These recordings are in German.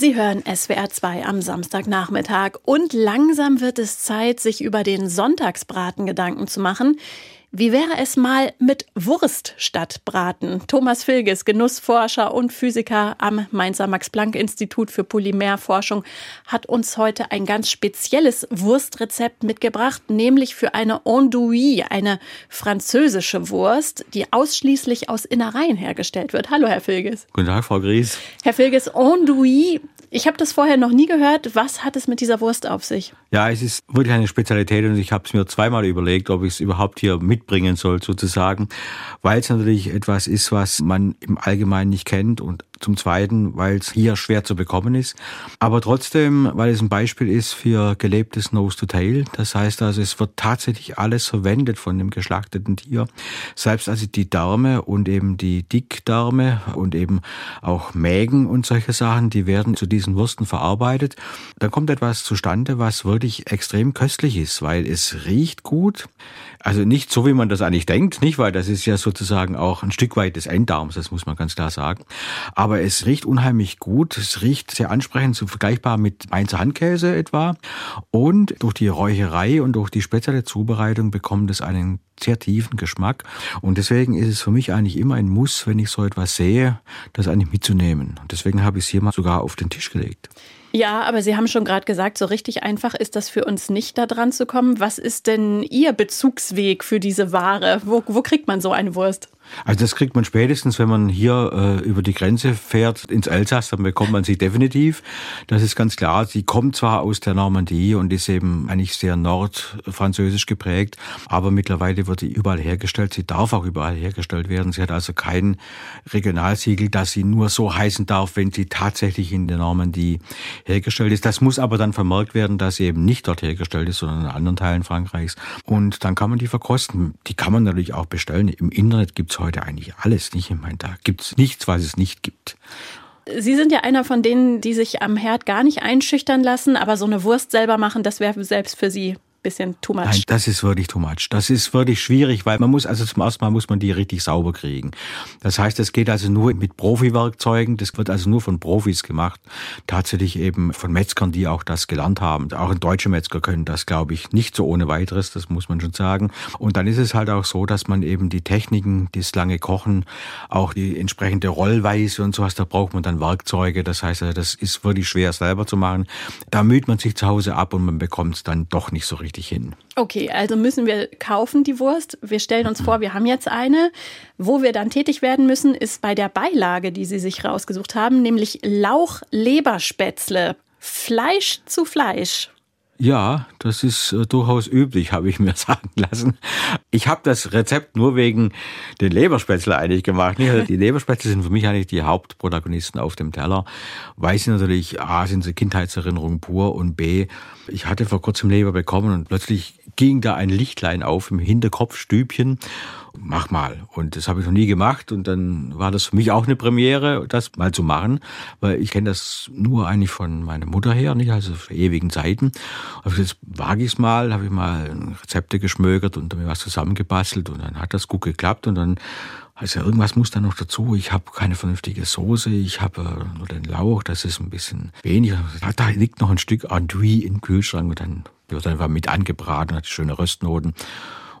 Sie hören SWR 2 am Samstagnachmittag und langsam wird es Zeit, sich über den Sonntagsbraten Gedanken zu machen. Wie wäre es mal mit Wurst statt Braten? Thomas Filges, Genussforscher und Physiker am Mainzer Max-Planck-Institut für Polymerforschung, hat uns heute ein ganz spezielles Wurstrezept mitgebracht, nämlich für eine Andouille, eine französische Wurst, die ausschließlich aus Innereien hergestellt wird. Hallo, Herr Filges. Guten Tag, Frau Gries. Herr Filges, Andouille, ich habe das vorher noch nie gehört. Was hat es mit dieser Wurst auf sich? Ja, es ist wirklich eine Spezialität und ich habe es mir zweimal überlegt, ob ich es überhaupt hier mitbringen soll, sozusagen, weil es natürlich etwas ist, was man im Allgemeinen nicht kennt und zum Zweiten, weil es hier schwer zu bekommen ist. Aber trotzdem, weil es ein Beispiel ist für gelebtes Nose-to-Tail. Das heißt also, es wird tatsächlich alles verwendet von dem geschlachteten Tier. Selbst also die Därme und eben die Dickdärme und eben auch Mägen und solche Sachen, die werden zu diesen Würsten verarbeitet. Dann kommt etwas zustande, was wirklich extrem köstlich ist, weil es riecht gut. Also nicht so, wie man das eigentlich denkt, nicht? Weil das ist ja sozusagen auch ein Stück weit des Enddarms, das muss man ganz klar sagen. Aber es riecht unheimlich gut. Es riecht sehr ansprechend, so vergleichbar mit Mainzer Handkäse etwa. Und durch die Räucherei und durch die spezielle Zubereitung bekommt es einen sehr tiefen Geschmack. Und deswegen ist es für mich eigentlich immer ein Muss, wenn ich so etwas sehe, das eigentlich mitzunehmen. Und deswegen habe ich es hier mal sogar auf den Tisch gelegt. Ja, aber Sie haben schon gerade gesagt, so richtig einfach ist das für uns nicht, da dran zu kommen. Was ist denn Ihr Bezugsweg für diese Ware? Wo, wo kriegt man so eine Wurst? Also das kriegt man spätestens, wenn man hier äh, über die Grenze fährt ins Elsass, dann bekommt man sie definitiv. Das ist ganz klar. Sie kommt zwar aus der Normandie und ist eben eigentlich sehr nordfranzösisch geprägt, aber mittlerweile wird sie überall hergestellt. Sie darf auch überall hergestellt werden. Sie hat also kein Regionalsiegel, dass sie nur so heißen darf, wenn sie tatsächlich in der Normandie hergestellt ist. Das muss aber dann vermerkt werden, dass sie eben nicht dort hergestellt ist, sondern in anderen Teilen Frankreichs. Und dann kann man die verkosten. Die kann man natürlich auch bestellen. Im Internet gibt's heute eigentlich alles, nicht? Ich meine, da gibt's nichts, was es nicht gibt. Sie sind ja einer von denen, die sich am Herd gar nicht einschüchtern lassen, aber so eine Wurst selber machen, das wäre selbst für Sie bisschen too much. Nein, das ist wirklich too much. Das ist wirklich schwierig, weil man muss, also zum ersten Mal muss man die richtig sauber kriegen. Das heißt, es geht also nur mit Profi-Werkzeugen. Das wird also nur von Profis gemacht. Tatsächlich eben von Metzgern, die auch das gelernt haben. Auch deutsche Metzger können das, glaube ich, nicht so ohne weiteres. Das muss man schon sagen. Und dann ist es halt auch so, dass man eben die Techniken, das lange Kochen, auch die entsprechende Rollweise und sowas, da braucht man dann Werkzeuge. Das heißt, also, das ist wirklich schwer selber zu machen. Da müht man sich zu Hause ab und man bekommt es dann doch nicht so richtig richtig hin. Okay, also müssen wir kaufen die Wurst. Wir stellen uns vor, wir haben jetzt eine. Wo wir dann tätig werden müssen, ist bei der Beilage, die Sie sich rausgesucht haben, nämlich Lauch-Leberspätzle. Fleisch zu Fleisch. Ja, das ist äh, durchaus üblich, habe ich mir sagen lassen. Ich habe das Rezept nur wegen den Leberspätzle eigentlich gemacht. Also die Leberspätzle sind für mich eigentlich die Hauptprotagonisten auf dem Teller, weil sie natürlich A sind sie Kindheitserinnerungen pur und B ich hatte vor kurzem Leber bekommen und plötzlich ging da ein Lichtlein auf im Hinterkopfstübchen. Mach mal. Und das habe ich noch nie gemacht. Und dann war das für mich auch eine Premiere, das mal zu machen. Weil ich kenne das nur eigentlich von meiner Mutter her, nicht also für ewigen Zeiten. Jetzt wage ich es mal, habe ich mal Rezepte geschmögert und mir was zusammengebastelt. Und dann hat das gut geklappt. Und dann also irgendwas muss da noch dazu. Ich habe keine vernünftige Soße. Ich habe äh, nur den Lauch. Das ist ein bisschen wenig. Da liegt noch ein Stück Andouille im Kühlschrank und dann wird einfach mit angebraten, hat schöne Röstnoten.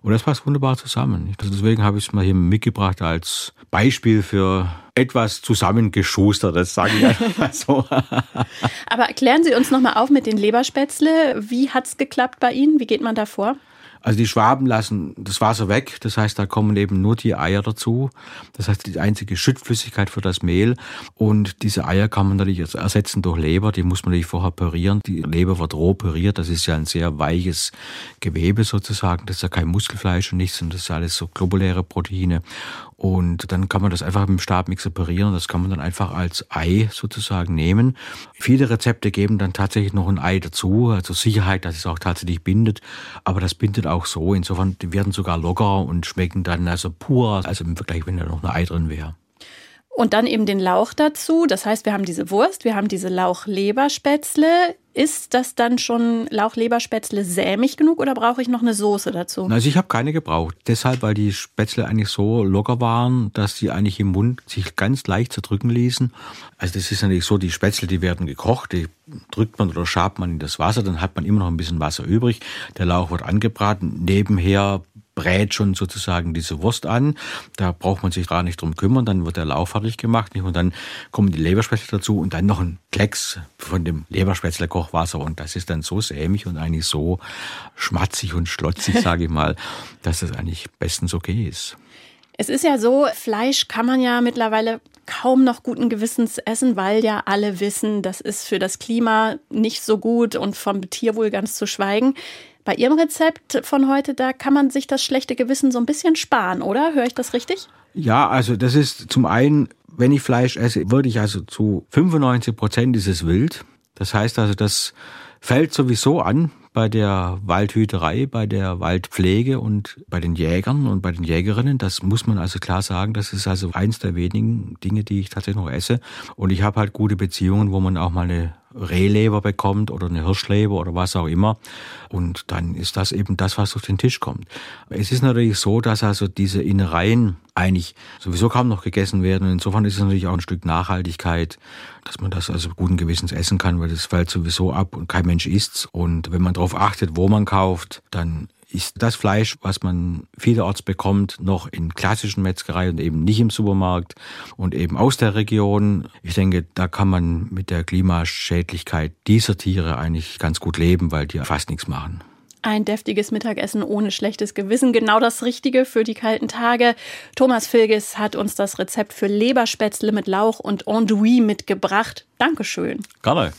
Und das passt wunderbar zusammen. Also deswegen habe ich es mal hier mitgebracht als Beispiel für etwas zusammengeschustertes, sage ich einfach so. Aber erklären Sie uns nochmal auf mit den Leberspätzle. Wie hat es geklappt bei Ihnen? Wie geht man da vor? Also die Schwaben lassen das Wasser weg, das heißt, da kommen eben nur die Eier dazu. Das heißt, die einzige Schüttflüssigkeit für das Mehl. Und diese Eier kann man natürlich ersetzen durch Leber, die muss man natürlich vorher pürieren. Die Leber wird roh püriert, das ist ja ein sehr weiches Gewebe sozusagen. Das ist ja kein Muskelfleisch und nichts, sondern das ist alles so globuläre Proteine. Und dann kann man das einfach mit dem Stabmixer parieren. Das kann man dann einfach als Ei sozusagen nehmen. Viele Rezepte geben dann tatsächlich noch ein Ei dazu, also Sicherheit, dass es auch tatsächlich bindet. Aber das bindet auch so. Insofern, die werden sogar lockerer und schmecken dann also pur, also im Vergleich, wenn da noch ein Ei drin wäre. Und dann eben den Lauch dazu. Das heißt, wir haben diese Wurst, wir haben diese Lauchleberspätzle. Ist das dann schon Lauchleberspätzle sämig genug oder brauche ich noch eine Soße dazu? Also ich habe keine gebraucht. Deshalb, weil die Spätzle eigentlich so locker waren, dass sie eigentlich im Mund sich ganz leicht zerdrücken ließen. Also das ist natürlich so, die Spätzle, die werden gekocht, die drückt man oder schabt man in das Wasser, dann hat man immer noch ein bisschen Wasser übrig. Der Lauch wird angebraten. Nebenher brät schon sozusagen diese Wurst an. Da braucht man sich gar nicht drum kümmern. Dann wird der Lauch fertig gemacht und dann kommen die Leberspätzle dazu und dann noch ein Klecks von dem Leberspätzle-Kochwasser und das ist dann so sämig und eigentlich so schmatzig und schlotzig, sage ich mal, dass das eigentlich bestens okay ist. Es ist ja so, Fleisch kann man ja mittlerweile kaum noch guten Gewissens essen, weil ja alle wissen, das ist für das Klima nicht so gut und vom Tierwohl ganz zu schweigen. Bei Ihrem Rezept von heute, da kann man sich das schlechte Gewissen so ein bisschen sparen, oder? Höre ich das richtig? Ja, also das ist zum einen, wenn ich Fleisch esse, würde ich also zu 95 Prozent dieses wild. Das heißt also, das fällt sowieso an bei der Waldhüterei, bei der Waldpflege und bei den Jägern und bei den Jägerinnen. Das muss man also klar sagen. Das ist also eins der wenigen Dinge, die ich tatsächlich noch esse. Und ich habe halt gute Beziehungen, wo man auch mal eine Rehleber bekommt oder eine Hirschleber oder was auch immer. Und dann ist das eben das, was auf den Tisch kommt. Es ist natürlich so, dass also diese Innereien eigentlich sowieso kaum noch gegessen werden. Insofern ist es natürlich auch ein Stück Nachhaltigkeit, dass man das also guten Gewissens essen kann, weil das fällt sowieso ab und kein Mensch isst's. Und wenn man darauf achtet, wo man kauft, dann ist das Fleisch, was man vielerorts bekommt, noch in klassischen Metzgereien und eben nicht im Supermarkt und eben aus der Region. Ich denke, da kann man mit der Klimaschädlichkeit dieser Tiere eigentlich ganz gut leben, weil die fast nichts machen. Ein deftiges Mittagessen ohne schlechtes Gewissen, genau das Richtige für die kalten Tage. Thomas Filges hat uns das Rezept für Leberspätzle mit Lauch und Andouille mitgebracht. Dankeschön. Gerne.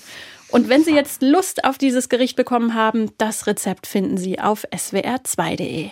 Und wenn Sie jetzt Lust auf dieses Gericht bekommen haben, das Rezept finden Sie auf swr2.de.